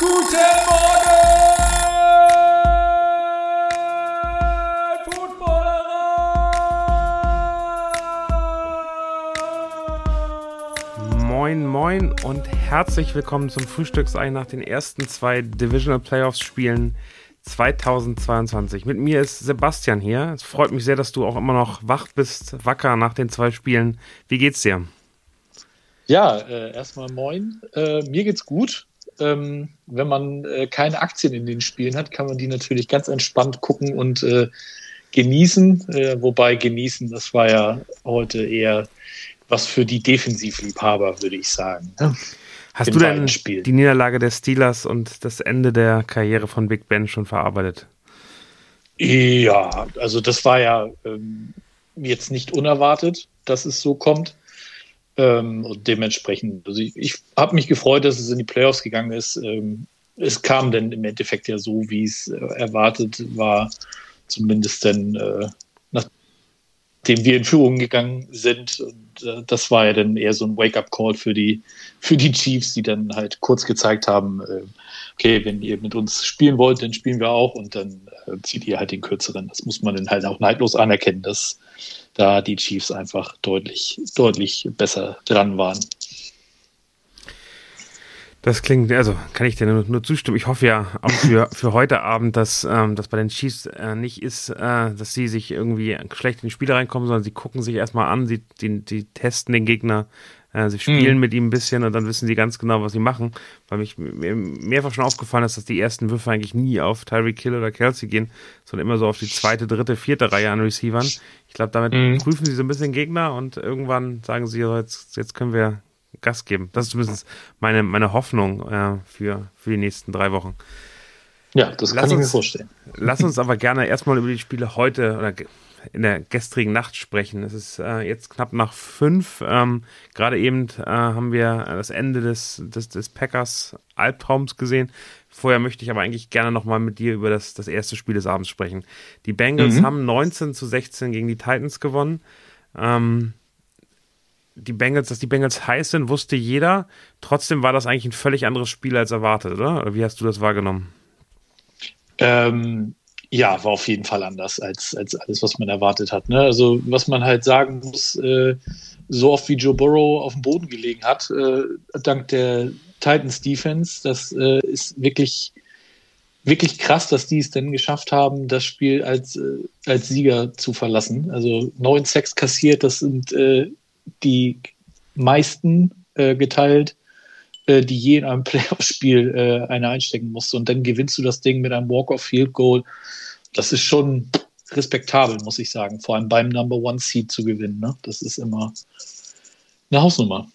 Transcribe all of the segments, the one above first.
Guten Morgen, Footballerer! Moin, moin und herzlich willkommen zum Frühstücksei nach den ersten zwei Divisional Playoffs Spielen 2022. Mit mir ist Sebastian hier. Es freut mich sehr, dass du auch immer noch wach bist, wacker nach den zwei Spielen. Wie geht's dir? Ja, äh, erstmal moin. Äh, mir geht's gut. Ähm, wenn man äh, keine Aktien in den Spielen hat, kann man die natürlich ganz entspannt gucken und äh, genießen. Äh, wobei genießen, das war ja heute eher was für die Defensivliebhaber, würde ich sagen. Ne? Hast du denn die Niederlage der Steelers und das Ende der Karriere von Big Ben schon verarbeitet? Ja, also das war ja ähm, jetzt nicht unerwartet, dass es so kommt. Ähm, und dementsprechend, also ich, ich habe mich gefreut, dass es in die Playoffs gegangen ist. Ähm, es kam dann im Endeffekt ja so, wie es äh, erwartet war, zumindest dann, äh, nachdem wir in Führung gegangen sind. Äh, das war ja dann eher so ein Wake-up-Call für die, für die Chiefs, die dann halt kurz gezeigt haben, äh, okay, wenn ihr mit uns spielen wollt, dann spielen wir auch und dann äh, zieht ihr halt den kürzeren. Das muss man dann halt auch neidlos anerkennen, dass da die Chiefs einfach deutlich, deutlich besser dran waren. Das klingt, also kann ich dir nur, nur zustimmen. Ich hoffe ja auch für, für heute Abend, dass ähm, das bei den Chiefs äh, nicht ist, äh, dass sie sich irgendwie schlecht in die Spiele reinkommen, sondern sie gucken sich erstmal an, sie die, die testen den Gegner, äh, sie spielen mhm. mit ihm ein bisschen und dann wissen sie ganz genau, was sie machen. Weil mich mir mehrfach schon aufgefallen ist, dass die ersten Würfe eigentlich nie auf Tyreek Kill oder Kelsey gehen, sondern immer so auf die zweite, dritte, vierte Reihe an Receivern. Ich glaube, damit mhm. prüfen sie so ein bisschen den Gegner und irgendwann sagen sie, jetzt, jetzt können wir Gas geben. Das ist zumindest meine, meine Hoffnung äh, für, für die nächsten drei Wochen. Ja, das lass kann uns, ich mir vorstellen. Lass uns aber gerne erstmal über die Spiele heute oder in der gestrigen Nacht sprechen. Es ist äh, jetzt knapp nach fünf. Ähm, Gerade eben äh, haben wir das Ende des, des, des Packers Albtraums gesehen. Vorher möchte ich aber eigentlich gerne nochmal mit dir über das, das erste Spiel des Abends sprechen. Die Bengals mhm. haben 19 zu 16 gegen die Titans gewonnen. Ähm, die Bengals, dass die Bengals heiß sind, wusste jeder. Trotzdem war das eigentlich ein völlig anderes Spiel als erwartet, oder? Oder wie hast du das wahrgenommen? Ähm, ja, war auf jeden Fall anders als, als alles, was man erwartet hat. Ne? Also, was man halt sagen muss, äh, so oft wie Joe Burrow auf dem Boden gelegen hat, äh, dank der Titans Defense, das äh, ist wirklich, wirklich krass, dass die es denn geschafft haben, das Spiel als, äh, als Sieger zu verlassen. Also neun Sacks kassiert, das sind äh, die meisten äh, geteilt, äh, die je in einem Playoff-Spiel äh, eine einstecken musste. Und dann gewinnst du das Ding mit einem Walk-off-Field-Goal. Das ist schon respektabel, muss ich sagen. Vor allem beim Number One Seed zu gewinnen. Ne? Das ist immer eine Hausnummer.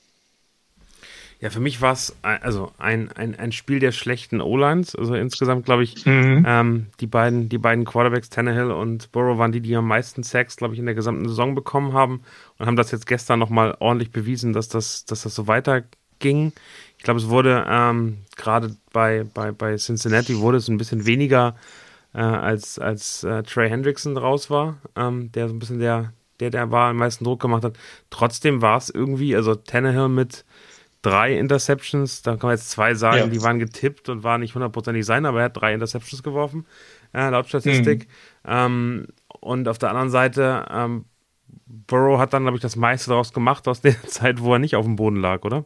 Ja, für mich war es also ein, ein, ein Spiel der schlechten O-Lines. Also insgesamt, glaube ich, mhm. ähm, die, beiden, die beiden Quarterbacks, Tannehill und Burrow, waren die, die am meisten Sacks, glaube ich, in der gesamten Saison bekommen haben und haben das jetzt gestern nochmal ordentlich bewiesen, dass das, dass das so weiterging. Ich glaube, es wurde ähm, gerade bei, bei, bei Cincinnati wurde es ein bisschen weniger, äh, als, als äh, Trey Hendrickson raus war, ähm, der so ein bisschen der, der, der war am meisten Druck gemacht hat. Trotzdem war es irgendwie, also Tannehill mit drei Interceptions. Da kann man jetzt zwei sagen, ja. die waren getippt und waren nicht hundertprozentig sein, aber er hat drei Interceptions geworfen, äh, laut Statistik. Mhm. Ähm, und auf der anderen Seite, ähm, Burrow hat dann, glaube ich, das meiste daraus gemacht aus der Zeit, wo er nicht auf dem Boden lag, oder?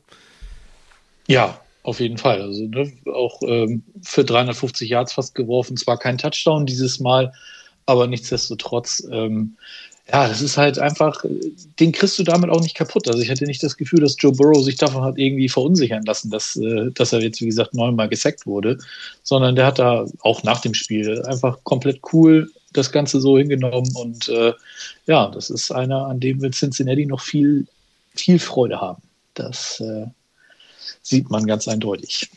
Ja, auf jeden Fall. Also ne, auch ähm, für 350 Yards fast geworfen. Zwar kein Touchdown dieses Mal, aber nichtsdestotrotz ähm, ja, das ist halt einfach, den kriegst du damit auch nicht kaputt. Also ich hatte nicht das Gefühl, dass Joe Burrow sich davon hat irgendwie verunsichern lassen, dass, äh, dass er jetzt, wie gesagt, neunmal gesackt wurde, sondern der hat da auch nach dem Spiel einfach komplett cool das Ganze so hingenommen und äh, ja, das ist einer, an dem wir Cincinnati noch viel, viel Freude haben. Das äh, sieht man ganz eindeutig.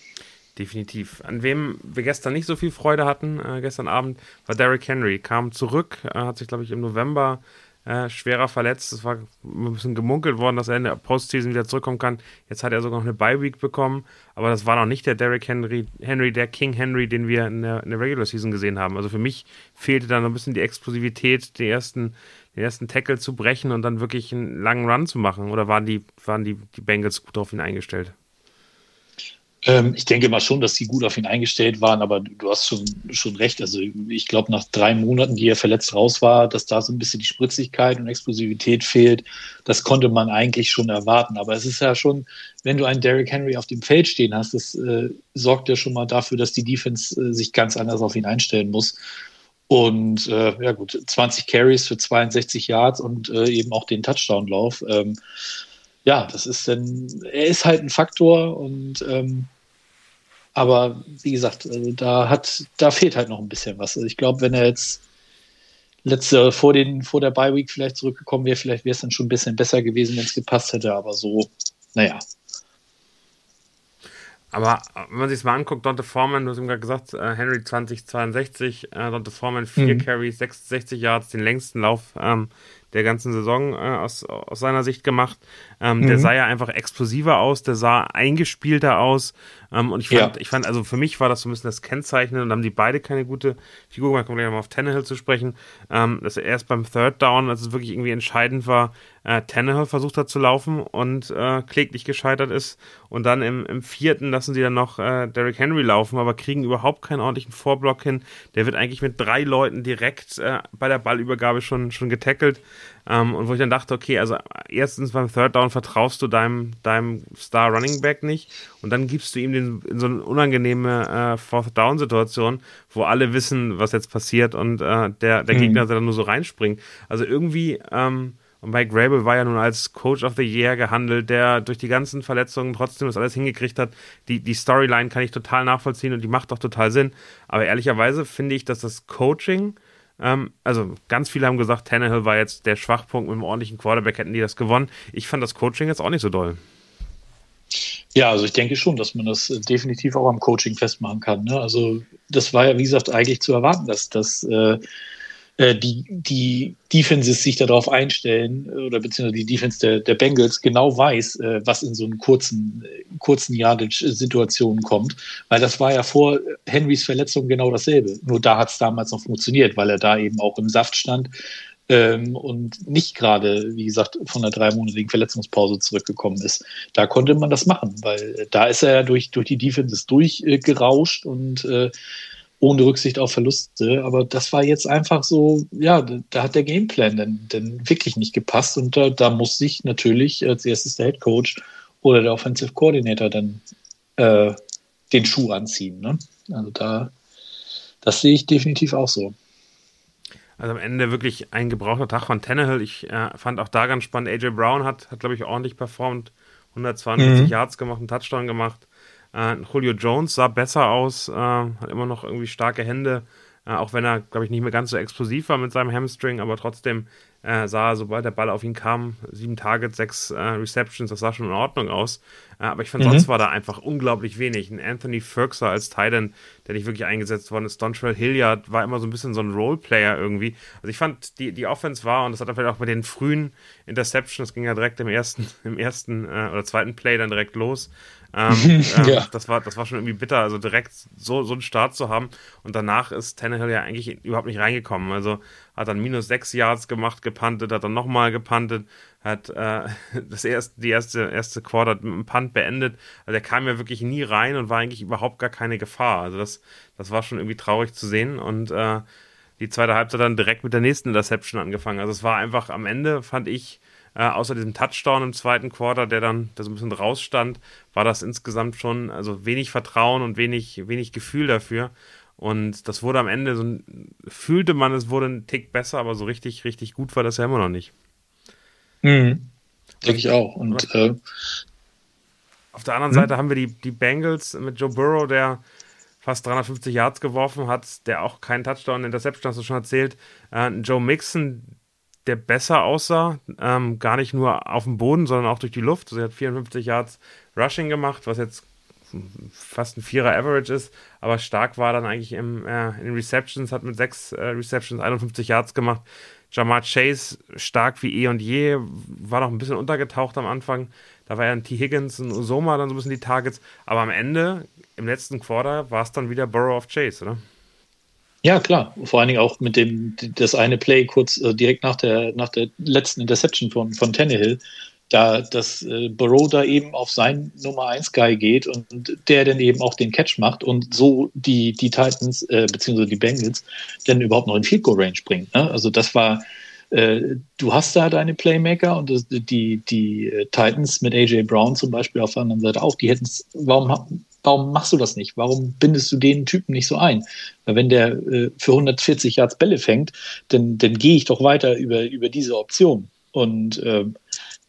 Definitiv. An wem wir gestern nicht so viel Freude hatten, äh, gestern Abend, war Derrick Henry. Kam zurück, äh, hat sich, glaube ich, im November äh, schwerer verletzt. Es war ein bisschen gemunkelt worden, dass er in der Postseason wieder zurückkommen kann. Jetzt hat er sogar noch eine Bye-Week bekommen, aber das war noch nicht der Derrick Henry, Henry, der King Henry, den wir in der, in der Regular Season gesehen haben. Also für mich fehlte da noch ein bisschen die Explosivität, den ersten, den ersten Tackle zu brechen und dann wirklich einen langen Run zu machen. Oder waren die, waren die, die Bengals gut darauf ihn eingestellt? Ähm, ich denke mal schon, dass sie gut auf ihn eingestellt waren, aber du hast schon, schon recht. Also ich glaube, nach drei Monaten, die er verletzt raus war, dass da so ein bisschen die Spritzigkeit und Explosivität fehlt, das konnte man eigentlich schon erwarten. Aber es ist ja schon, wenn du einen Derrick Henry auf dem Feld stehen hast, das äh, sorgt ja schon mal dafür, dass die Defense äh, sich ganz anders auf ihn einstellen muss. Und äh, ja gut, 20 Carries für 62 Yards und äh, eben auch den Touchdown-Lauf. Ähm, ja, das ist dann, er ist halt ein Faktor und ähm, aber wie gesagt, also da hat, da fehlt halt noch ein bisschen was. Also ich glaube, wenn er jetzt letzte vor den vor der Bye Week vielleicht zurückgekommen wäre, vielleicht wäre es dann schon ein bisschen besser gewesen, wenn es gepasst hätte. Aber so, naja. Aber wenn man sich mal anguckt, Dante Foreman, du hast ihm gerade gesagt, äh, Henry 2062, äh, Dante Foreman 4 mhm. Carries, 66 Yards, den längsten Lauf ähm, der ganzen Saison äh, aus, aus seiner Sicht gemacht. Ähm, mhm. Der sah ja einfach explosiver aus, der sah eingespielter aus. Ähm, und ich fand, ja. ich fand, also für mich war das so ein bisschen das Kennzeichnen und haben die beide keine gute Figur gemacht. Kommen gleich mal auf Tannehill zu sprechen. Ähm, dass er erst beim Third Down, als es wirklich irgendwie entscheidend war, äh, Tannehill versucht hat zu laufen und äh, kläglich gescheitert ist. Und dann im, im vierten lassen sie dann noch äh, Derrick Henry laufen, aber kriegen überhaupt keinen ordentlichen Vorblock hin. Der wird eigentlich mit drei Leuten direkt äh, bei der Ballübergabe schon, schon getackelt. Ähm, und wo ich dann dachte, okay, also erstens beim Third Down vertraust du deinem, deinem Star Running Back nicht und dann gibst du ihm den, in so eine unangenehme äh, Fourth Down Situation, wo alle wissen, was jetzt passiert und äh, der, der mhm. Gegner dann nur so reinspringt. Also irgendwie, ähm, und Mike Grable war ja nun als Coach of the Year gehandelt, der durch die ganzen Verletzungen trotzdem das alles hingekriegt hat. Die, die Storyline kann ich total nachvollziehen und die macht doch total Sinn. Aber ehrlicherweise finde ich, dass das Coaching ähm, also ganz viele haben gesagt, Tannehill war jetzt der Schwachpunkt mit einem ordentlichen Quarterback, hätten die das gewonnen. Ich fand das Coaching jetzt auch nicht so doll. Ja, also ich denke schon, dass man das definitiv auch am Coaching festmachen kann. Ne? Also das war ja, wie gesagt, eigentlich zu erwarten, dass, äh, äh, die, die Defenses sich darauf einstellen oder beziehungsweise die Defense der, der Bengals genau weiß, äh, was in so einen kurzen, kurzen Yardage-Situationen kommt. Weil das war ja vor Henrys Verletzung genau dasselbe. Nur da hat es damals noch funktioniert, weil er da eben auch im Saft stand ähm, und nicht gerade, wie gesagt, von einer dreimonatigen Verletzungspause zurückgekommen ist. Da konnte man das machen, weil da ist er ja durch, durch die Defenses durchgerauscht und äh, ohne Rücksicht auf Verluste. Aber das war jetzt einfach so, ja, da hat der Gameplan dann, dann wirklich nicht gepasst und da, da muss sich natürlich als erstes der Head Coach oder der Offensive Coordinator dann äh, den Schuh anziehen. Ne? Also da, das sehe ich definitiv auch so. Also am Ende wirklich ein gebrauchter Tag von Tannehill. Ich äh, fand auch da ganz spannend, AJ Brown hat, hat glaube ich, ordentlich performt. 142 mhm. Yards gemacht, einen Touchdown gemacht. Äh, Julio Jones sah besser aus, äh, hat immer noch irgendwie starke Hände, äh, auch wenn er, glaube ich, nicht mehr ganz so explosiv war mit seinem Hamstring, aber trotzdem äh, sah, sobald der Ball auf ihn kam, sieben Targets, sechs äh, Receptions, das sah schon in Ordnung aus. Äh, aber ich fand, mhm. sonst war da einfach unglaublich wenig. Ein Anthony Ferguson als Titan, der nicht wirklich eingesetzt worden ist. Dontrell Hilliard war immer so ein bisschen so ein Roleplayer irgendwie. Also ich fand, die, die Offense war, und das hat er vielleicht auch mit den frühen Interceptions, ging ja direkt im ersten, im ersten äh, oder zweiten Play dann direkt los. Ähm, ähm, ja. das, war, das war schon irgendwie bitter, also direkt so, so einen Start zu haben. Und danach ist Tannehill ja eigentlich überhaupt nicht reingekommen. Also hat dann minus sechs Yards gemacht, gepantet, hat dann nochmal gepantet, hat äh, das erste, die erste, erste Quarter mit einem Punt beendet. Also der kam ja wirklich nie rein und war eigentlich überhaupt gar keine Gefahr. Also das, das war schon irgendwie traurig zu sehen. Und äh, die zweite Halbzeit dann direkt mit der nächsten Interception angefangen. Also es war einfach am Ende, fand ich, äh, außer diesem Touchdown im zweiten Quarter, der dann der so ein bisschen rausstand, war das insgesamt schon also wenig Vertrauen und wenig, wenig Gefühl dafür. Und das wurde am Ende so fühlte man, es wurde ein Tick besser, aber so richtig, richtig gut war das ja immer noch nicht. Mhm. Denke ich auch. Und äh, auf der anderen hm? Seite haben wir die, die Bengals mit Joe Burrow, der fast 350 Yards geworfen hat, der auch keinen Touchdown, Interception hast du schon erzählt. Äh, Joe Mixon, der besser aussah, ähm, gar nicht nur auf dem Boden, sondern auch durch die Luft. Also er hat 54 Yards Rushing gemacht, was jetzt fast ein Vierer Average ist, aber stark war dann eigentlich im, äh, in den Receptions, hat mit sechs äh, Receptions 51 Yards gemacht. Jamar Chase stark wie eh und je, war noch ein bisschen untergetaucht am Anfang. Da war ja ein T. Higgins und Usoma dann so ein bisschen die Targets, aber am Ende, im letzten Quarter, war es dann wieder Burrow of Chase, oder? Ja, klar. Vor allen Dingen auch mit dem, das eine Play kurz äh, direkt nach der, nach der letzten Interception von, von Tannehill. Da, dass äh, Burrow da eben auf seinen Nummer 1 Guy geht und der dann eben auch den Catch macht und so die, die Titans, äh, beziehungsweise die Bengals, dann überhaupt noch in Field Goal Range bringt. Ne? Also das war, äh, du hast da deine Playmaker und das, die, die äh, Titans mit AJ Brown zum Beispiel auf der anderen Seite auch, die hätten es, warum, warum machst du das nicht? Warum bindest du den Typen nicht so ein? Weil wenn der äh, für 140 Yards Bälle fängt, dann, dann gehe ich doch weiter über, über diese Option. Und äh,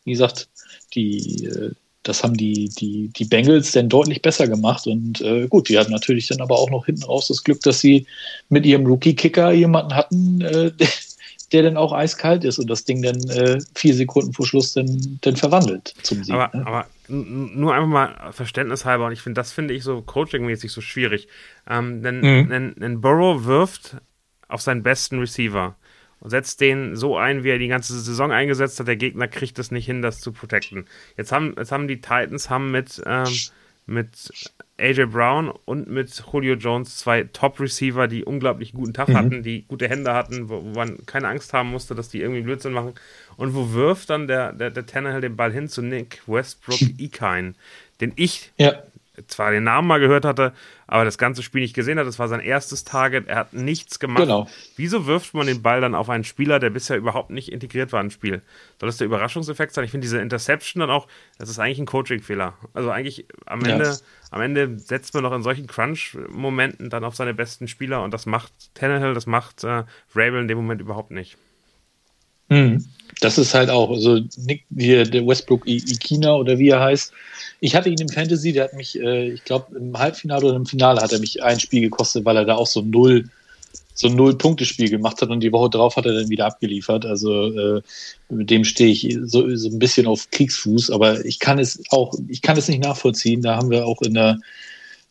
wie gesagt, die, äh, das haben die, die, die Bengals dann deutlich besser gemacht. Und äh, gut, die hatten natürlich dann aber auch noch hinten raus das Glück, dass sie mit ihrem Rookie-Kicker jemanden hatten, äh, der, der dann auch eiskalt ist und das Ding dann äh, vier Sekunden vor Schluss dann, dann verwandelt zum Sieg. Aber, ne? aber nur einfach mal verständnishalber, und ich finde, das finde ich so coachingmäßig so schwierig. Ähm, denn, mhm. denn, denn Burrow wirft auf seinen besten Receiver und setzt den so ein, wie er die ganze Saison eingesetzt hat. Der Gegner kriegt es nicht hin, das zu protecten. Jetzt haben, jetzt haben die Titans haben mit, ähm, mit AJ Brown und mit Julio Jones zwei Top-Receiver, die unglaublich guten Tag mhm. hatten, die gute Hände hatten, wo, wo, man keine Angst haben musste, dass die irgendwie Blödsinn machen. Und wo wirft dann der, der, der Tannehill den Ball hin zu Nick Westbrook Ekine, den ich ja zwar den Namen mal gehört hatte, aber das ganze Spiel nicht gesehen hat. Das war sein erstes Target. Er hat nichts gemacht. Genau. Wieso wirft man den Ball dann auf einen Spieler, der bisher überhaupt nicht integriert war ins Spiel? Soll das der Überraschungseffekt sein? Ich finde diese Interception dann auch, das ist eigentlich ein Coaching-Fehler. Also eigentlich am Ende, ja. am Ende setzt man doch in solchen Crunch-Momenten dann auf seine besten Spieler und das macht Tannehill, das macht äh, Rabel in dem Moment überhaupt nicht. Hm. Das ist halt auch, also Nick, hier, der Westbrook Ikina oder wie er heißt, ich hatte ihn im Fantasy, der hat mich, äh, ich glaube, im Halbfinale oder im Finale hat er mich ein Spiel gekostet, weil er da auch so null, so ein Null-Punkte-Spiel gemacht hat und die Woche drauf hat er dann wieder abgeliefert. Also äh, mit dem stehe ich so, so ein bisschen auf Kriegsfuß, aber ich kann es auch, ich kann es nicht nachvollziehen. Da haben wir auch in der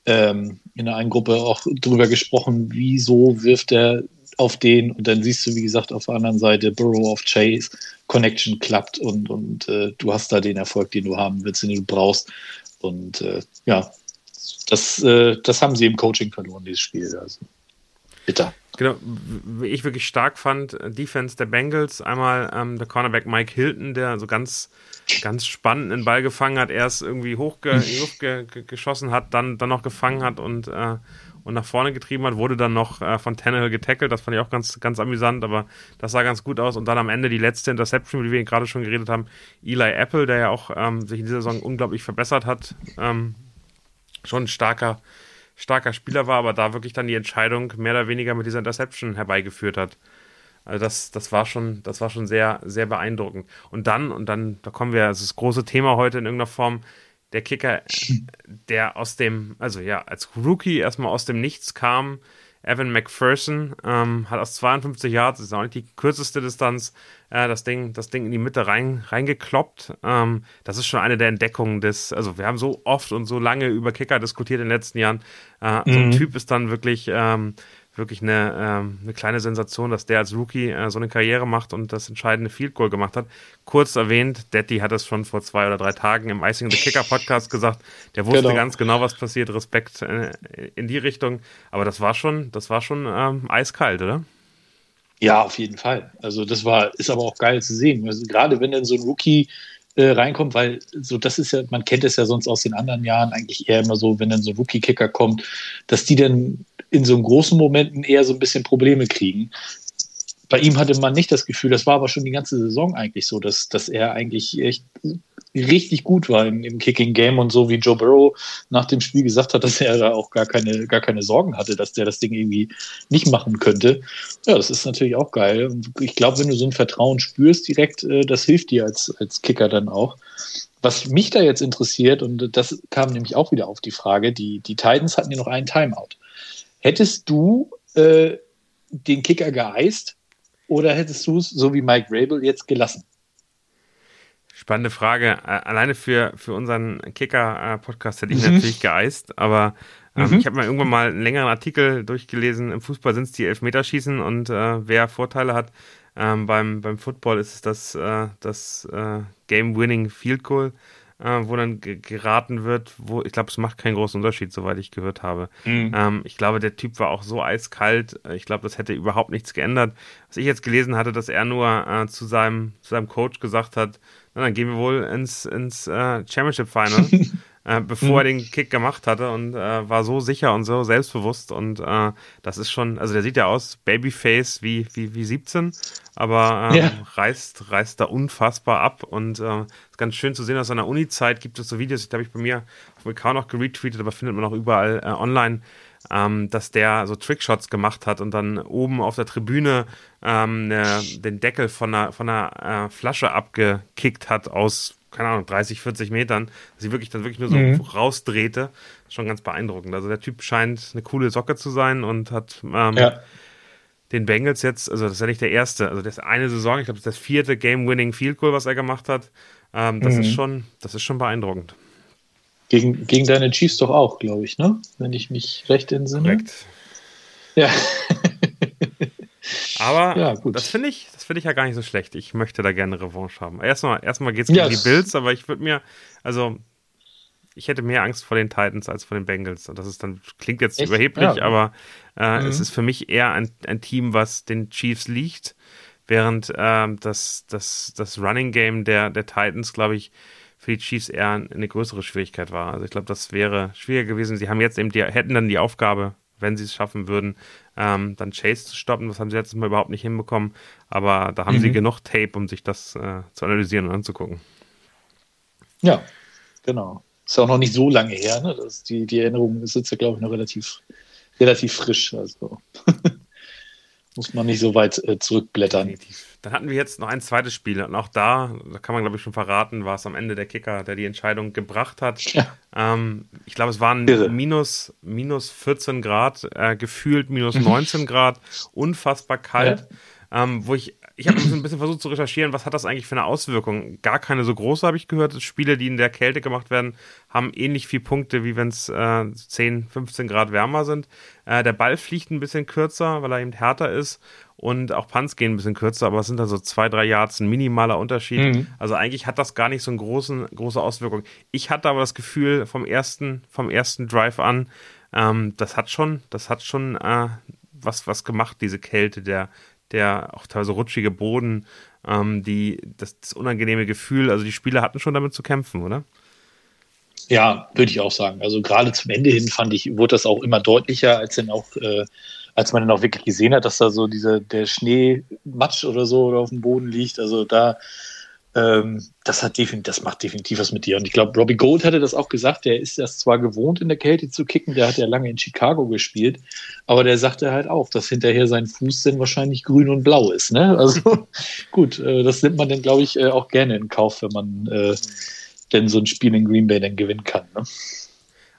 ähm, in der einen Gruppe auch drüber gesprochen, wieso wirft er auf den und dann siehst du, wie gesagt, auf der anderen Seite Burrow of Chase, Connection klappt und, und äh, du hast da den Erfolg, den du haben willst, den du brauchst. Und äh, ja, das, äh, das haben sie im Coaching verloren, dieses Spiel. Also bitter. Genau, wie ich wirklich stark fand, Defense der Bengals, einmal ähm, der Cornerback Mike Hilton, der so ganz, ganz spannend einen Ball gefangen hat, erst irgendwie hoch in die Luft ge ge geschossen hat, dann, dann noch gefangen hat und äh, und nach vorne getrieben hat, wurde dann noch äh, von Tannehill getackelt. Das fand ich auch ganz, ganz amüsant, aber das sah ganz gut aus. Und dann am Ende die letzte Interception, über die wir gerade schon geredet haben, Eli Apple, der ja auch ähm, sich in dieser Saison unglaublich verbessert hat, ähm, schon ein starker, starker Spieler war, aber da wirklich dann die Entscheidung mehr oder weniger mit dieser Interception herbeigeführt hat. Also das, das war schon, das war schon sehr, sehr beeindruckend. Und dann, und dann, da kommen wir, das das große Thema heute in irgendeiner Form, der Kicker, der aus dem, also ja, als Rookie erstmal aus dem Nichts kam. Evan McPherson ähm, hat aus 52 Yards, das ist auch nicht die kürzeste Distanz, äh, das, Ding, das Ding in die Mitte rein, reingekloppt. Ähm, das ist schon eine der Entdeckungen des, also wir haben so oft und so lange über Kicker diskutiert in den letzten Jahren. Äh, mhm. So ein mhm. Typ ist dann wirklich ähm, wirklich eine, ähm, eine kleine Sensation, dass der als Rookie äh, so eine Karriere macht und das entscheidende Field Goal gemacht hat. Kurz erwähnt, Detti hat es schon vor zwei oder drei Tagen im Icing the Kicker Podcast gesagt. Der wusste genau. ganz genau, was passiert. Respekt äh, in die Richtung. Aber das war schon, das war schon ähm, eiskalt, oder? Ja, auf jeden Fall. Also das war, ist aber auch geil zu sehen. Also gerade wenn dann so ein Rookie äh, reinkommt, weil so das ist ja, man kennt es ja sonst aus den anderen Jahren eigentlich eher immer so, wenn dann so ein Rookie-Kicker kommt, dass die dann in so großen Momenten eher so ein bisschen Probleme kriegen. Bei ihm hatte man nicht das Gefühl, das war aber schon die ganze Saison eigentlich so, dass, dass er eigentlich echt richtig gut war im, im Kicking Game und so wie Joe Burrow nach dem Spiel gesagt hat, dass er da auch gar keine, gar keine Sorgen hatte, dass der das Ding irgendwie nicht machen könnte. Ja, das ist natürlich auch geil. Ich glaube, wenn du so ein Vertrauen spürst direkt, äh, das hilft dir als, als Kicker dann auch. Was mich da jetzt interessiert, und das kam nämlich auch wieder auf die Frage, die, die Titans hatten ja noch einen Timeout. Hättest du äh, den Kicker geeist oder hättest du es, so wie Mike Rabel, jetzt gelassen? Spannende Frage. Alleine für, für unseren Kicker-Podcast hätte ich mhm. natürlich geeist, aber ähm, mhm. ich habe mal irgendwann mal einen längeren Artikel durchgelesen. Im Fußball sind es die Elfmeterschießen und äh, wer Vorteile hat, ähm, beim, beim Football ist es das, äh, das äh, Game-Winning Field Goal. Äh, wo dann geraten wird, wo ich glaube, es macht keinen großen Unterschied, soweit ich gehört habe. Mhm. Ähm, ich glaube, der Typ war auch so eiskalt. Ich glaube, das hätte überhaupt nichts geändert. Was ich jetzt gelesen hatte, dass er nur äh, zu, seinem, zu seinem Coach gesagt hat, na, dann gehen wir wohl ins, ins äh, Championship Final. äh, bevor mhm. er den Kick gemacht hatte und äh, war so sicher und so selbstbewusst und äh, das ist schon, also der sieht ja aus, Babyface wie, wie, wie 17, aber ähm, ja. reißt, reißt da unfassbar ab und äh, ist ganz schön zu sehen, aus seiner Uni-Zeit gibt es so Videos, die habe ich bei mir auf dem Account auch geretweetet, aber findet man auch überall äh, online, ähm, dass der so Trickshots gemacht hat und dann oben auf der Tribüne ähm, ne, den Deckel von einer, von einer äh, Flasche abgekickt hat aus keine Ahnung, 30, 40 Metern, dass sie wirklich dann wirklich nur so mhm. rausdrehte. Schon ganz beeindruckend. Also der Typ scheint eine coole Socke zu sein und hat ähm, ja. den Bengals jetzt, also das ist ja nicht der erste, also das ist eine Saison, ich glaube, das ist das vierte Game-Winning Field Goal, was er gemacht hat. Ähm, das mhm. ist schon, das ist schon beeindruckend. Gegen, gegen deine Chiefs doch auch, glaube ich, ne? Wenn ich mich recht entsinne. Korrekt. Ja. Aber ja, das finde ich, das finde ich ja gar nicht so schlecht. Ich möchte da gerne Revanche haben. Erstmal, erstmal geht es gegen yes. die Bills, aber ich würde mir, also ich hätte mehr Angst vor den Titans als vor den Bengals. Und das ist dann, klingt jetzt Echt? überheblich, ja. aber äh, mhm. es ist für mich eher ein, ein Team, was den Chiefs liegt, während äh, das, das, das Running Game der, der Titans, glaube ich, für die Chiefs eher eine größere Schwierigkeit war. Also ich glaube, das wäre schwieriger gewesen. Sie haben jetzt eben die, hätten dann die Aufgabe, wenn sie es schaffen würden, ähm, dann Chase zu stoppen. Das haben sie letztes Mal überhaupt nicht hinbekommen. Aber da haben mhm. sie genug Tape, um sich das äh, zu analysieren und anzugucken. Ja, genau. Ist ja auch noch nicht so lange her. Ne? Das, die, die Erinnerung ist jetzt ja, glaube ich, noch relativ, relativ frisch. Also muss man nicht so weit äh, zurückblättern. Dann hatten wir jetzt noch ein zweites Spiel und auch da, da kann man glaube ich schon verraten, war es am Ende der Kicker, der die Entscheidung gebracht hat. Ja. Ähm, ich glaube, es waren minus, minus 14 Grad, äh, gefühlt minus 19 Grad, unfassbar kalt, ja. ähm, wo ich ich habe ein bisschen versucht zu recherchieren, was hat das eigentlich für eine Auswirkung? Gar keine so große, habe ich gehört. Spiele, die in der Kälte gemacht werden, haben ähnlich viele Punkte, wie wenn es äh, 10, 15 Grad wärmer sind. Äh, der Ball fliegt ein bisschen kürzer, weil er eben härter ist und auch Punts gehen ein bisschen kürzer, aber es sind dann so zwei, drei Yards, ein minimaler Unterschied. Mhm. Also eigentlich hat das gar nicht so eine großen, große Auswirkung. Ich hatte aber das Gefühl vom ersten, vom ersten Drive an, ähm, das hat schon, das hat schon äh, was, was gemacht, diese Kälte, der, der auch teilweise rutschige Boden, ähm, die, das, das unangenehme Gefühl. Also die Spieler hatten schon damit zu kämpfen, oder? Ja, würde ich auch sagen. Also gerade zum Ende hin fand ich, wurde das auch immer deutlicher, als dann auch äh, als man dann auch wirklich gesehen hat, dass da so dieser der Schneematsch oder so oder auf dem Boden liegt. Also da, ähm, das hat definitiv, das macht definitiv was mit dir. Und ich glaube, Robbie Gold hatte das auch gesagt, der ist das zwar gewohnt, in der Kälte zu kicken, der hat ja lange in Chicago gespielt, aber der sagte halt auch, dass hinterher sein Fuß dann wahrscheinlich grün und blau ist. Ne? Also gut, äh, das nimmt man dann, glaube ich, äh, auch gerne in Kauf, wenn man äh, denn so ein Spiel in Green Bay dann gewinnen kann. Ne?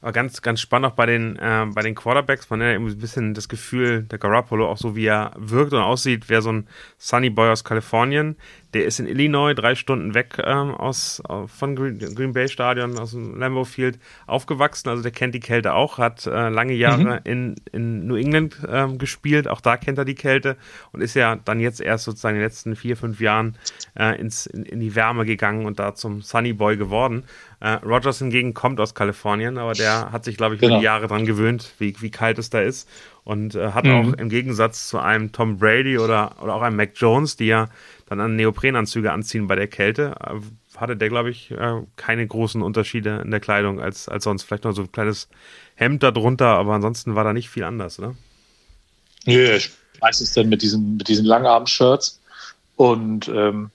Aber ganz, ganz spannend auch bei den, äh, bei den Quarterbacks. Man hat ja ein bisschen das Gefühl, der Garoppolo, auch so wie er wirkt und aussieht, wäre so ein Sunny Boy aus Kalifornien. Der ist in Illinois drei Stunden weg ähm, aus, von Green, Green, Bay Stadion, aus dem Lambeau Field aufgewachsen. Also der kennt die Kälte auch, hat äh, lange Jahre mhm. in, in New England ähm, gespielt. Auch da kennt er die Kälte und ist ja dann jetzt erst sozusagen in den letzten vier, fünf Jahren äh, ins, in, in die Wärme gegangen und da zum Sunny Boy geworden. Äh, Rogers hingegen kommt aus Kalifornien, aber der hat sich, glaube ich, genau. über die Jahre dran gewöhnt, wie, wie kalt es da ist. Und äh, hat mhm. auch im Gegensatz zu einem Tom Brady oder, oder auch einem Mac Jones, die ja dann an Neoprenanzüge anziehen bei der Kälte, äh, hatte der, glaube ich, äh, keine großen Unterschiede in der Kleidung als, als sonst. Vielleicht noch so ein kleines Hemd darunter, aber ansonsten war da nicht viel anders, oder? Nö, meistens dann mit diesen, mit diesen Langarm-Shirts und ähm,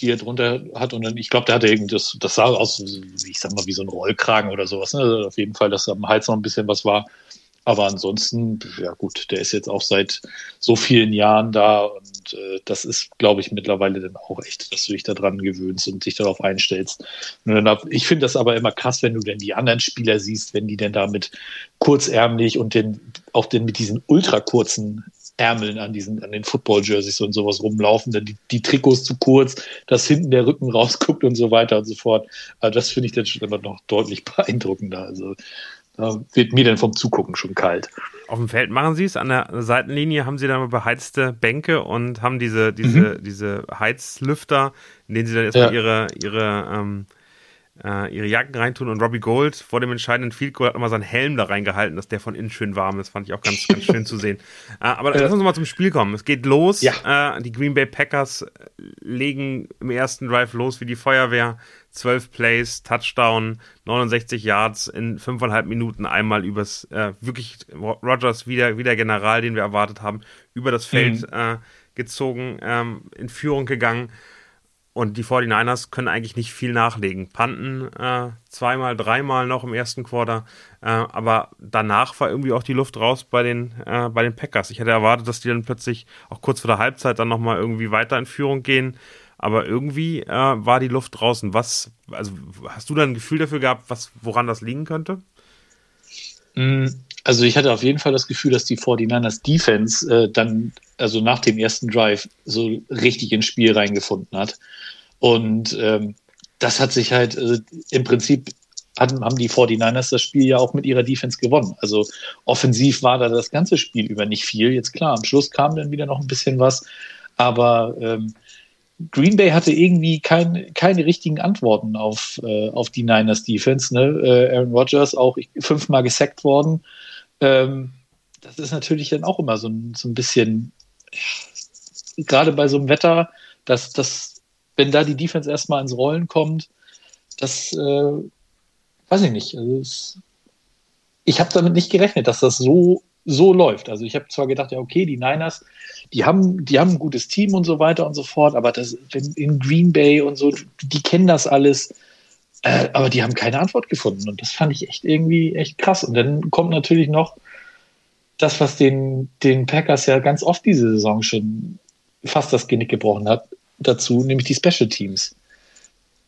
die er drunter hat. Und dann, ich glaube, der hatte irgendwie das, das sah aus, wie ich sag mal, wie so ein Rollkragen oder sowas. Ne? Also auf jeden Fall, dass am Hals noch ein bisschen was war. Aber ansonsten, ja gut, der ist jetzt auch seit so vielen Jahren da und äh, das ist, glaube ich, mittlerweile dann auch echt, dass du dich daran gewöhnst und dich darauf einstellst. ich finde das aber immer krass, wenn du denn die anderen Spieler siehst, wenn die denn da mit kurzärmlich und den, auch denn mit diesen ultra kurzen Ärmeln an diesen, an den Football-Jerseys und sowas rumlaufen, dann die, die Trikots zu kurz, dass hinten der Rücken rausguckt und so weiter und so fort. Also das finde ich dann schon immer noch deutlich beeindruckender. Also da wird mir dann vom Zugucken schon kalt. Auf dem Feld machen sie es, an der Seitenlinie haben sie dann beheizte Bänke und haben diese, diese, mhm. diese Heizlüfter, in denen sie dann erstmal ja. ihre, ihre ähm, äh, ihre Jacken reintun und Robbie Gold vor dem entscheidenden Field Goal hat nochmal seinen Helm da reingehalten, dass der von innen schön warm ist. Fand ich auch ganz, ganz schön zu sehen. Äh, aber lass uns mal zum Spiel kommen. Es geht los. Ja. Äh, die Green Bay Packers legen im ersten Drive los wie die Feuerwehr. 12 Plays, Touchdown, 69 Yards in fünfeinhalb Minuten einmal übers, äh, wirklich Rogers wieder, wieder General, den wir erwartet haben, über das Feld mhm. äh, gezogen, ähm, in Führung gegangen. Und die 49ers können eigentlich nicht viel nachlegen. Panten äh, zweimal, dreimal noch im ersten Quarter. Äh, aber danach war irgendwie auch die Luft raus bei den, äh, bei den Packers. Ich hätte erwartet, dass die dann plötzlich auch kurz vor der Halbzeit dann nochmal irgendwie weiter in Führung gehen. Aber irgendwie äh, war die Luft draußen. Was, also hast du da ein Gefühl dafür gehabt, was, woran das liegen könnte? Also ich hatte auf jeden Fall das Gefühl, dass die 49ers Defense äh, dann, also nach dem ersten Drive, so richtig ins Spiel reingefunden hat. Und ähm, das hat sich halt, also im Prinzip hatten, haben die 49ers das Spiel ja auch mit ihrer Defense gewonnen. Also offensiv war da das ganze Spiel über nicht viel. Jetzt klar, am Schluss kam dann wieder noch ein bisschen was. Aber ähm, Green Bay hatte irgendwie kein, keine richtigen Antworten auf, äh, auf die Niners Defense. Ne? Äh, Aaron Rodgers auch fünfmal gesackt worden. Ähm, das ist natürlich dann auch immer so ein, so ein bisschen, ja, gerade bei so einem Wetter, dass, dass, wenn da die Defense erstmal ins Rollen kommt, das äh, weiß ich nicht. Also es, ich habe damit nicht gerechnet, dass das so, so läuft. Also ich habe zwar gedacht, ja, okay, die Niners, die haben, die haben ein gutes Team und so weiter und so fort, aber das in Green Bay und so, die kennen das alles. Äh, aber die haben keine Antwort gefunden. Und das fand ich echt irgendwie echt krass. Und dann kommt natürlich noch das, was den, den Packers ja ganz oft diese Saison schon fast das Genick gebrochen hat, dazu, nämlich die Special Teams.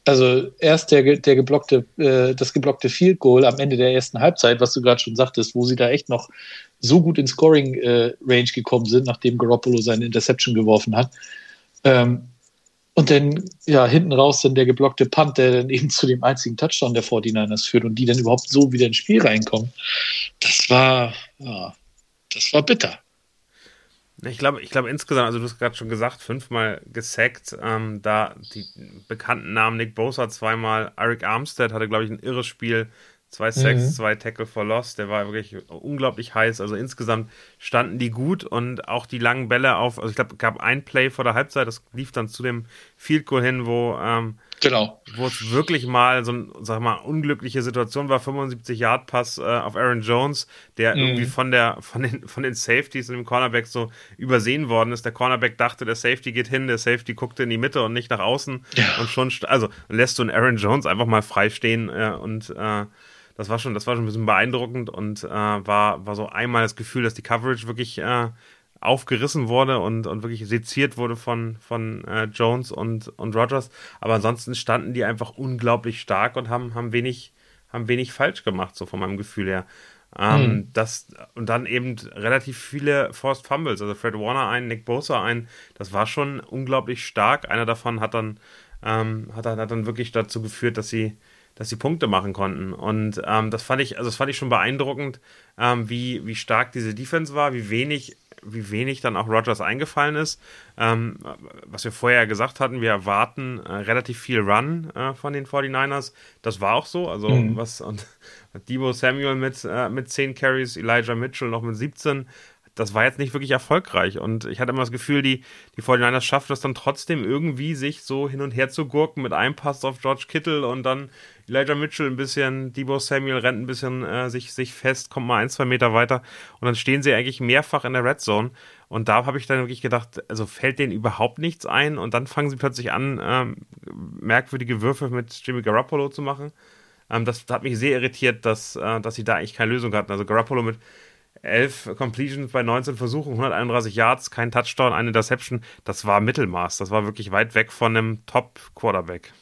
Also erst der, der geblockte, äh, das geblockte Field Goal am Ende der ersten Halbzeit, was du gerade schon sagtest, wo sie da echt noch so gut in Scoring äh, Range gekommen sind, nachdem Garoppolo seine Interception geworfen hat. Ähm, und dann, ja, hinten raus dann der geblockte Punt, der dann eben zu dem einzigen Touchdown der 49ers führt und die dann überhaupt so wieder ins Spiel reinkommen. Das war, ja, das war bitter. Ich glaube, ich glaube insgesamt, also du hast gerade schon gesagt, fünfmal gesackt. Ähm, da die bekannten Namen Nick Bosa zweimal, Eric Armstead hatte, glaube ich, ein irres Spiel. Zwei Sacks, mhm. zwei Tackle for Loss. Der war wirklich unglaublich heiß. Also insgesamt standen die gut und auch die langen Bälle auf. Also ich glaube, es gab ein Play vor der Halbzeit, das lief dann zu dem Field Goal hin, wo ähm, Genau. Wo es wirklich mal so eine, sag mal, unglückliche Situation war, 75 Yard Pass äh, auf Aaron Jones, der mhm. irgendwie von der von den von den Safeties und dem Cornerback so übersehen worden ist. Der Cornerback dachte, der Safety geht hin, der Safety guckte in die Mitte und nicht nach außen ja. und schon also lässt du einen Aaron Jones einfach mal frei stehen äh, und äh, das war schon, das war schon ein bisschen beeindruckend und äh, war, war so einmal das Gefühl, dass die Coverage wirklich äh, aufgerissen wurde und, und wirklich seziert wurde von, von äh, Jones und, und Rogers. Aber ansonsten standen die einfach unglaublich stark und haben, haben, wenig, haben wenig falsch gemacht, so von meinem Gefühl her. Ähm, mhm. das, und dann eben relativ viele Forced Fumbles, also Fred Warner ein, Nick Bosa ein, das war schon unglaublich stark. Einer davon hat dann, ähm, hat, hat dann wirklich dazu geführt, dass sie, dass sie Punkte machen konnten. Und ähm, das fand ich, also das fand ich schon beeindruckend, ähm, wie, wie stark diese Defense war, wie wenig wie wenig dann auch Rogers eingefallen ist. Ähm, was wir vorher gesagt hatten, wir erwarten äh, relativ viel Run äh, von den 49ers. Das war auch so. Also mhm. was und Debo Samuel mit, äh, mit 10 Carries, Elijah Mitchell noch mit 17 das war jetzt nicht wirklich erfolgreich. Und ich hatte immer das Gefühl, die, die 49ers schaffen es dann trotzdem irgendwie, sich so hin und her zu gurken mit einem Pass auf George Kittle und dann Elijah Mitchell ein bisschen, Debo Samuel rennt ein bisschen äh, sich, sich fest, kommt mal ein, zwei Meter weiter und dann stehen sie eigentlich mehrfach in der Red Zone. Und da habe ich dann wirklich gedacht, also fällt denen überhaupt nichts ein und dann fangen sie plötzlich an, ähm, merkwürdige Würfe mit Jimmy Garoppolo zu machen. Ähm, das hat mich sehr irritiert, dass, äh, dass sie da eigentlich keine Lösung hatten. Also Garoppolo mit 11 Completions bei 19 Versuchen, 131 Yards, kein Touchdown, eine Interception. Das war Mittelmaß. Das war wirklich weit weg von einem Top-Quarterback.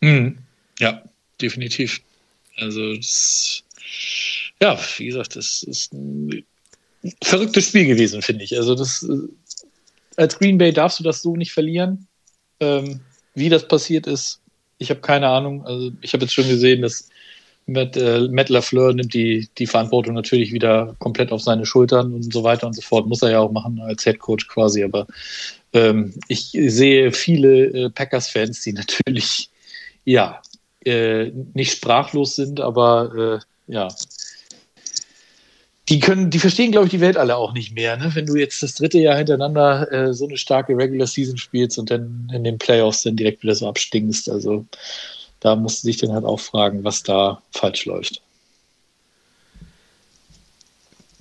Mhm. Ja, definitiv. Also, das, ja, wie gesagt, das ist ein verrücktes Spiel gewesen, finde ich. Also, das, als Green Bay darfst du das so nicht verlieren. Ähm, wie das passiert ist, ich habe keine Ahnung. Also, ich habe jetzt schon gesehen, dass Matt, äh, Matt LaFleur nimmt die, die Verantwortung natürlich wieder komplett auf seine Schultern und so weiter und so fort. Muss er ja auch machen als Head Coach quasi. Aber ähm, ich sehe viele äh, Packers-Fans, die natürlich ja äh, nicht sprachlos sind, aber äh, ja. Die können, die verstehen, glaube ich, die Welt alle auch nicht mehr, ne? Wenn du jetzt das dritte Jahr hintereinander äh, so eine starke Regular Season spielst und dann in den Playoffs dann direkt wieder so abstinkst. Also da musst du dich dann halt auch fragen, was da falsch läuft.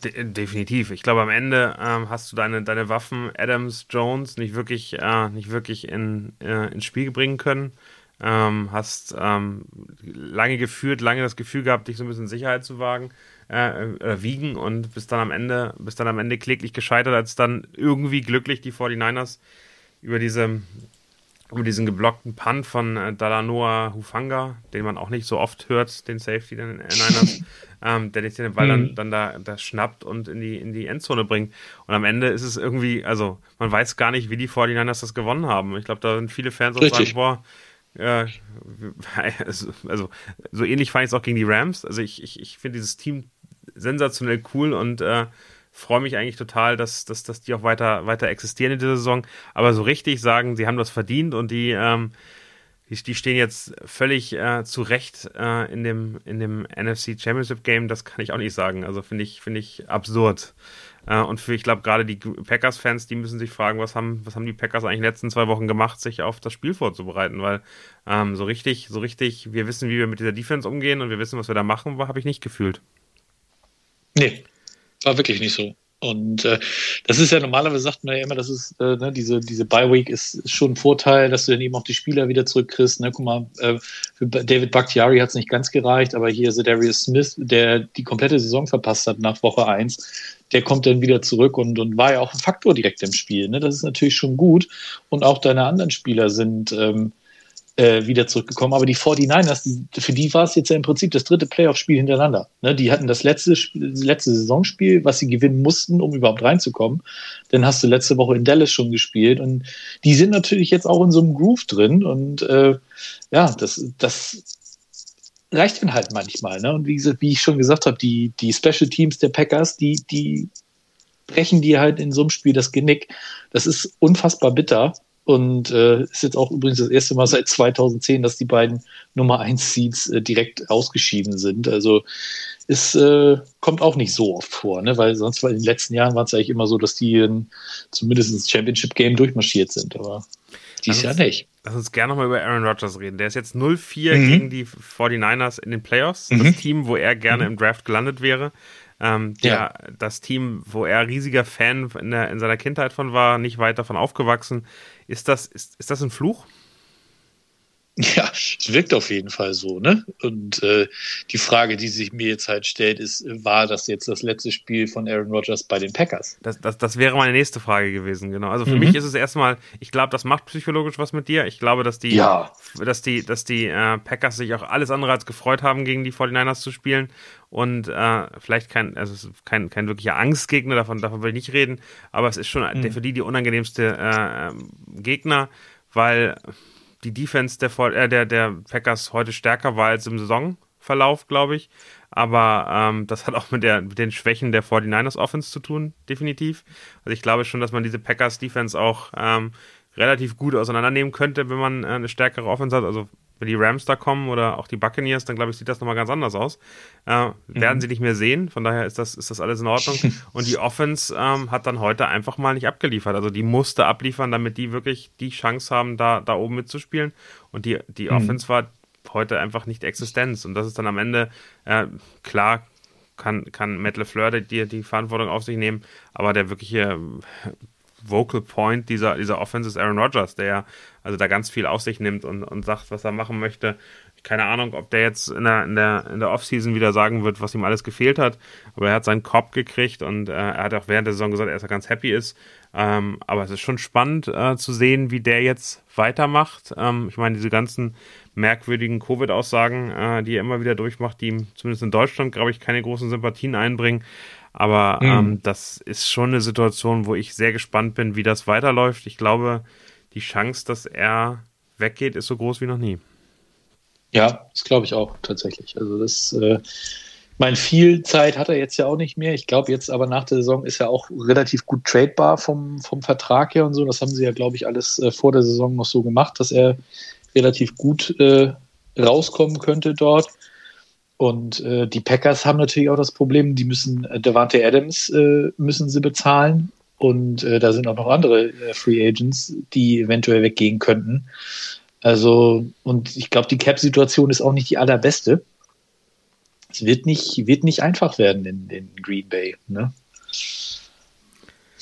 De definitiv. Ich glaube, am Ende ähm, hast du deine, deine Waffen, Adams, Jones, nicht wirklich, äh, nicht wirklich in, äh, ins Spiel bringen können. Ähm, hast ähm, lange geführt, lange das Gefühl gehabt, dich so ein bisschen Sicherheit zu wagen, äh, äh, wiegen und bist dann am Ende, bist dann am Ende kläglich gescheitert, als dann irgendwie glücklich die 49ers über diese über diesen geblockten Punt von äh, Dalanoa Hufanga, den man auch nicht so oft hört, den Safety den Niners, ähm, der den Ball dann, mhm. dann da, da schnappt und in die, in die Endzone bringt. Und am Ende ist es irgendwie, also man weiß gar nicht, wie die 49ers das gewonnen haben. Ich glaube, da sind viele Fans auch sagen, boah, äh, also, also, so ähnlich fand ich es auch gegen die Rams. Also ich, ich, ich finde dieses Team sensationell cool und äh, freue mich eigentlich total, dass, dass, dass die auch weiter, weiter existieren in dieser Saison. Aber so richtig sagen, sie haben das verdient und die, ähm, die, die stehen jetzt völlig äh, zu Recht äh, in, dem, in dem NFC Championship Game, das kann ich auch nicht sagen. Also finde ich, finde ich absurd. Äh, und für, ich glaube, gerade die Packers-Fans, die müssen sich fragen, was haben, was haben die Packers eigentlich in den letzten zwei Wochen gemacht, sich auf das Spiel vorzubereiten, weil ähm, so richtig, so richtig, wir wissen, wie wir mit dieser Defense umgehen und wir wissen, was wir da machen, habe ich nicht gefühlt. Nee, war wirklich nicht so. Und äh, das ist ja normalerweise sagt man ja immer, das ist äh, ne, diese diese Bye Week ist, schon ein Vorteil, dass du dann eben auch die Spieler wieder zurückkriegst. Ne? Guck mal, äh, für David Bakhtiari hat es nicht ganz gereicht, aber hier ist Darius Smith, der die komplette Saison verpasst hat nach Woche 1, der kommt dann wieder zurück und, und war ja auch ein Faktor direkt im Spiel. Ne? Das ist natürlich schon gut. Und auch deine anderen Spieler sind ähm, äh, wieder zurückgekommen. Aber die 49ers, die, für die war es jetzt ja im Prinzip das dritte Playoff-Spiel hintereinander. Ne? Die hatten das letzte, letzte Saisonspiel, was sie gewinnen mussten, um überhaupt reinzukommen. Dann hast du letzte Woche in Dallas schon gespielt. Und die sind natürlich jetzt auch in so einem Groove drin. Und äh, ja, das, das reicht dann halt manchmal. Ne? Und wie, wie ich schon gesagt habe, die, die Special Teams der Packers, die, die brechen dir halt in so einem Spiel das Genick. Das ist unfassbar bitter. Und äh, ist jetzt auch übrigens das erste Mal seit 2010, dass die beiden Nummer 1 Seeds äh, direkt ausgeschieden sind. Also es äh, kommt auch nicht so oft vor, ne? weil sonst war in den letzten Jahren war es eigentlich immer so, dass die in, zumindest ins Championship Game durchmarschiert sind. Aber dieses Jahr nicht. Lass uns gerne nochmal über Aaron Rodgers reden. Der ist jetzt 0-4 mhm. gegen die 49ers in den Playoffs. Mhm. Das Team, wo er gerne mhm. im Draft gelandet wäre. Ähm, der, ja. Das Team, wo er riesiger Fan in, der, in seiner Kindheit von war, nicht weit davon aufgewachsen. Ist das, ist, ist das ein Fluch? Ja, es wirkt auf jeden Fall so, ne? Und äh, die Frage, die sich mir jetzt halt stellt, ist, war das jetzt das letzte Spiel von Aaron Rodgers bei den Packers? Das, das, das wäre meine nächste Frage gewesen, genau. Also für mhm. mich ist es erstmal, ich glaube, das macht psychologisch was mit dir. Ich glaube, dass die, ja. dass die, dass die äh, Packers sich auch alles andere als gefreut haben, gegen die 49ers zu spielen. Und äh, vielleicht kein, also kein, kein wirklicher Angstgegner, davon, davon will ich nicht reden, aber es ist schon mhm. für die die unangenehmste äh, Gegner, weil die Defense der, äh, der, der Packers heute stärker war als im Saisonverlauf, glaube ich. Aber ähm, das hat auch mit, der, mit den Schwächen der 49ers Offense zu tun, definitiv. Also ich glaube schon, dass man diese Packers Defense auch ähm, relativ gut auseinandernehmen könnte, wenn man äh, eine stärkere Offense hat. Also wenn die Rams da kommen oder auch die Buccaneers, dann glaube ich, sieht das nochmal ganz anders aus. Äh, mhm. Werden sie nicht mehr sehen, von daher ist das, ist das alles in Ordnung. Und die Offense ähm, hat dann heute einfach mal nicht abgeliefert. Also die musste abliefern, damit die wirklich die Chance haben, da, da oben mitzuspielen. Und die, die mhm. Offense war heute einfach nicht Existenz. Und das ist dann am Ende, äh, klar, kann, kann Matt LeFleur die, die Verantwortung auf sich nehmen, aber der wirkliche Vocal Point dieser, dieser Offense ist Aaron Rodgers, der also da ganz viel auf sich nimmt und, und sagt, was er machen möchte. Keine Ahnung, ob der jetzt in der, in der, in der Offseason wieder sagen wird, was ihm alles gefehlt hat, aber er hat seinen Kopf gekriegt und äh, er hat auch während der Saison gesagt, dass er ganz happy ist. Ähm, aber es ist schon spannend äh, zu sehen, wie der jetzt weitermacht. Ähm, ich meine, diese ganzen merkwürdigen Covid-Aussagen, äh, die er immer wieder durchmacht, die ihm zumindest in Deutschland, glaube ich, keine großen Sympathien einbringen. Aber mhm. ähm, das ist schon eine Situation, wo ich sehr gespannt bin, wie das weiterläuft. Ich glaube, die Chance, dass er weggeht, ist so groß wie noch nie. Ja, das glaube ich auch tatsächlich. Also das, äh, mein viel Zeit hat er jetzt ja auch nicht mehr. Ich glaube jetzt aber nach der Saison ist er auch relativ gut tradebar vom, vom Vertrag her und so. Das haben sie ja, glaube ich, alles äh, vor der Saison noch so gemacht, dass er relativ gut äh, rauskommen könnte dort. Und äh, die Packers haben natürlich auch das Problem, die müssen äh, Devante Adams äh, müssen sie bezahlen. Und äh, da sind auch noch andere äh, Free Agents, die eventuell weggehen könnten. Also, und ich glaube, die Cap-Situation ist auch nicht die allerbeste. Es wird nicht, wird nicht einfach werden in, in Green Bay. Ne?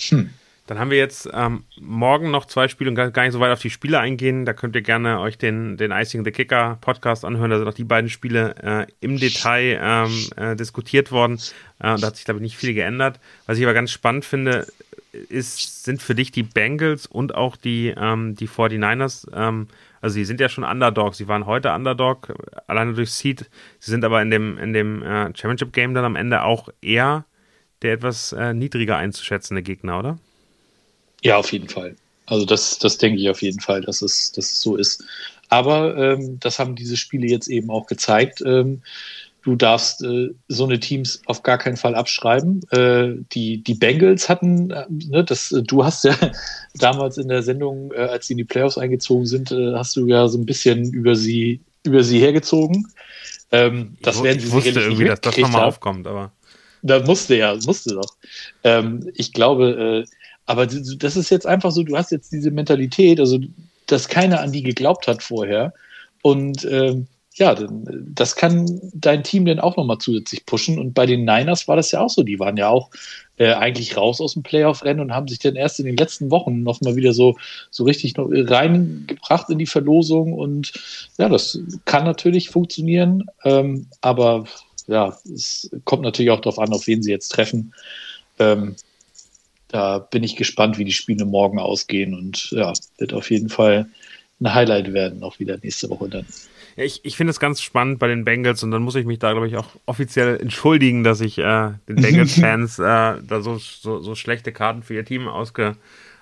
Hm. Dann haben wir jetzt ähm, morgen noch zwei Spiele und gar, nicht so weit auf die Spiele eingehen. Da könnt ihr gerne euch den, den Icing the Kicker Podcast anhören. Da sind auch die beiden Spiele äh, im Detail ähm, äh, diskutiert worden. Äh, da hat sich, glaube ich, nicht viel geändert. Was ich aber ganz spannend finde, ist, sind für dich die Bengals und auch die, ähm, die 49ers, ähm, also sie sind ja schon Underdog, sie waren heute Underdog, alleine durch Seed, sie sind aber in dem, in dem äh, Championship Game dann am Ende auch eher der etwas äh, niedriger einzuschätzende Gegner, oder? Ja, auf jeden Fall. Also das, das denke ich auf jeden Fall, dass es, dass es so ist. Aber ähm, das haben diese Spiele jetzt eben auch gezeigt. Ähm, du darfst äh, so eine Teams auf gar keinen Fall abschreiben. Äh, die, die Bengals hatten, äh, ne, das, äh, du hast ja damals in der Sendung, äh, als sie in die Playoffs eingezogen sind, äh, hast du ja so ein bisschen über sie, über sie hergezogen. Ähm, das ich, werden sie ich wusste irgendwie, dass das nochmal aufkommt, aber. Da musste ja, musste doch. Ähm, ich glaube, aber das ist jetzt einfach so, du hast jetzt diese Mentalität, also dass keiner an die geglaubt hat vorher. Und ähm, ja, das kann dein Team dann auch nochmal zusätzlich pushen. Und bei den Niners war das ja auch so. Die waren ja auch äh, eigentlich raus aus dem Playoff-Rennen und haben sich dann erst in den letzten Wochen nochmal wieder so, so richtig reingebracht in die Verlosung. Und ja, das kann natürlich funktionieren. Ähm, aber ja, es kommt natürlich auch darauf an, auf wen sie jetzt treffen. Ähm, da bin ich gespannt, wie die Spiele morgen ausgehen und ja, wird auf jeden Fall ein Highlight werden, auch wieder nächste Woche dann. Ja, ich, ich finde es ganz spannend bei den Bengals und dann muss ich mich da, glaube ich, auch offiziell entschuldigen, dass ich äh, den Bengals-Fans äh, da so, so, so schlechte Karten für ihr Team ausge,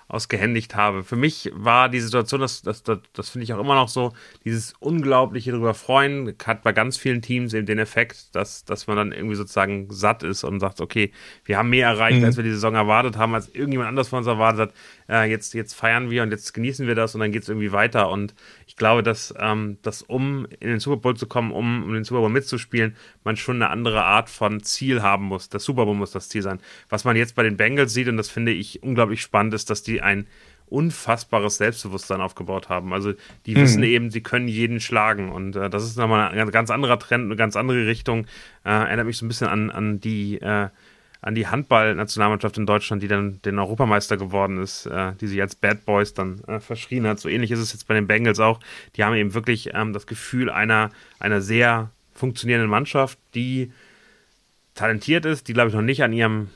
ausgehändigt habe. Für mich war die Situation, das, das, das, das finde ich auch immer noch so, dieses unglaubliche darüber freuen, hat bei ganz vielen Teams eben den Effekt, dass, dass man dann irgendwie sozusagen satt ist und sagt, okay, wir haben mehr erreicht, mhm. als wir die Saison erwartet haben, als irgendjemand anders von uns erwartet hat. Äh, jetzt, jetzt feiern wir und jetzt genießen wir das und dann geht es irgendwie weiter. Und ich glaube, dass, ähm, dass um in den Super Bowl zu kommen, um, um den Super Bowl mitzuspielen, man schon eine andere Art von Ziel haben muss. Der Super Bowl muss das Ziel sein. Was man jetzt bei den Bengals sieht, und das finde ich unglaublich spannend, ist, dass die ein unfassbares Selbstbewusstsein aufgebaut haben. Also die mhm. wissen eben, sie können jeden schlagen und äh, das ist nochmal ein ganz anderer Trend, eine ganz andere Richtung. Äh, erinnert mich so ein bisschen an, an die äh, an die Handball-Nationalmannschaft in Deutschland, die dann den Europameister geworden ist, äh, die sich als Bad Boys dann äh, verschrien hat. So ähnlich ist es jetzt bei den Bengals auch. Die haben eben wirklich ähm, das Gefühl einer, einer sehr funktionierenden Mannschaft, die talentiert ist, die, glaube ich, noch nicht an ihrem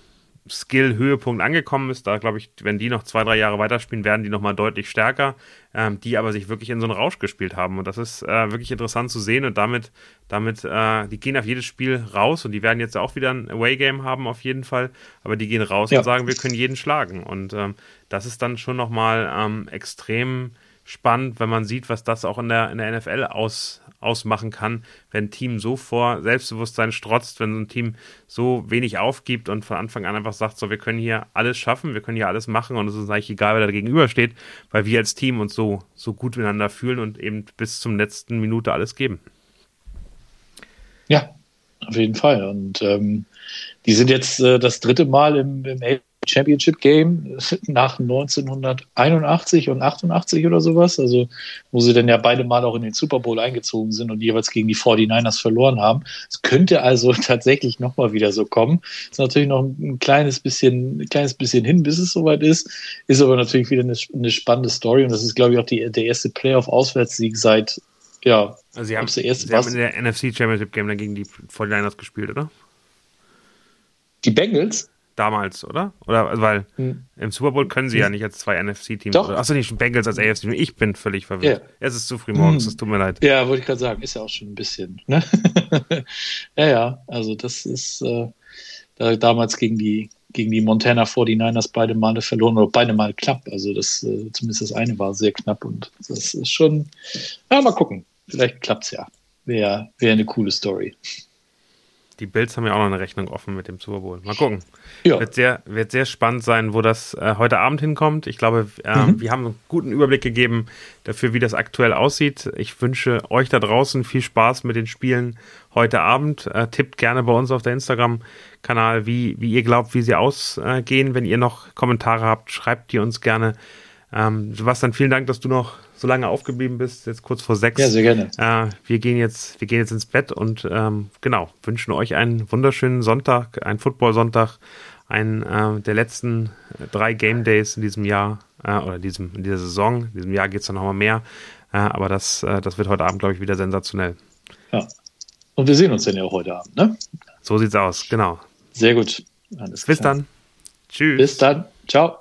Skill-Höhepunkt angekommen ist. Da glaube ich, wenn die noch zwei, drei Jahre weiterspielen, werden die nochmal deutlich stärker, ähm, die aber sich wirklich in so einen Rausch gespielt haben. Und das ist äh, wirklich interessant zu sehen und damit, damit, äh, die gehen auf jedes Spiel raus und die werden jetzt auch wieder ein Away-Game haben auf jeden Fall, aber die gehen raus ja. und sagen, wir können jeden schlagen. Und ähm, das ist dann schon nochmal ähm, extrem spannend, wenn man sieht, was das auch in der, in der NFL aus, ausmachen kann, wenn ein Team so vor Selbstbewusstsein strotzt, wenn so ein Team so wenig aufgibt und von Anfang an einfach sagt, so, wir können hier alles schaffen, wir können hier alles machen und es ist eigentlich egal, wer da gegenüber steht, weil wir als Team uns so, so gut miteinander fühlen und eben bis zum letzten Minute alles geben. Ja, auf jeden Fall. Und ähm, die sind jetzt äh, das dritte Mal im, im Championship Game nach 1981 und 88 oder sowas, also wo sie dann ja beide Mal auch in den Super Bowl eingezogen sind und jeweils gegen die 49ers verloren haben. Es könnte also tatsächlich nochmal wieder so kommen. Ist natürlich noch ein kleines bisschen, ein kleines bisschen hin, bis es soweit ist. Ist aber natürlich wieder eine, eine spannende Story und das ist, glaube ich, auch die, der erste Playoff-Auswärtssieg seit, ja, also sie haben, sie haben in der NFC Championship Game dann gegen die 49ers gespielt, oder? Die Bengals? Damals, oder? Oder also, weil hm. im Super Bowl können sie hm. ja nicht als zwei NFC-Teams. Achso, nicht Bengals als AFC. Ich bin völlig verwirrt. Ja. Es ist zu früh morgens, hm. es tut mir leid. Ja, wollte ich gerade sagen, ist ja auch schon ein bisschen. Ne? ja, ja, also das ist äh, da, damals gegen die gegen die Montana 49ers beide Male verloren oder beide Mal knapp. Also das, äh, zumindest das eine war sehr knapp und das ist schon, ja, mal gucken. Vielleicht klappt es ja. Wäre wär eine coole Story. Die Bills haben ja auch noch eine Rechnung offen mit dem Super Bowl. Mal gucken. Ja. Wird, sehr, wird sehr spannend sein, wo das äh, heute Abend hinkommt. Ich glaube, äh, mhm. wir haben einen guten Überblick gegeben dafür, wie das aktuell aussieht. Ich wünsche euch da draußen viel Spaß mit den Spielen heute Abend. Äh, tippt gerne bei uns auf der Instagram-Kanal, wie, wie ihr glaubt, wie sie ausgehen. Wenn ihr noch Kommentare habt, schreibt die uns gerne. Ähm, Sebastian, vielen Dank, dass du noch so lange aufgeblieben bist, jetzt kurz vor sechs. Ja, sehr gerne. Äh, wir gehen jetzt, wir gehen jetzt ins Bett und ähm, genau, wünschen euch einen wunderschönen Sonntag, einen Football-Sonntag, einen äh, der letzten drei Game Days in diesem Jahr äh, oder diesem, in dieser Saison. In diesem Jahr geht es dann nochmal mehr. Äh, aber das, äh, das wird heute Abend, glaube ich, wieder sensationell. Ja. Und wir sehen uns dann ja auch heute Abend, ne? So sieht's aus, genau. Sehr gut. Alles Bis klar. dann. Tschüss. Bis dann. Ciao.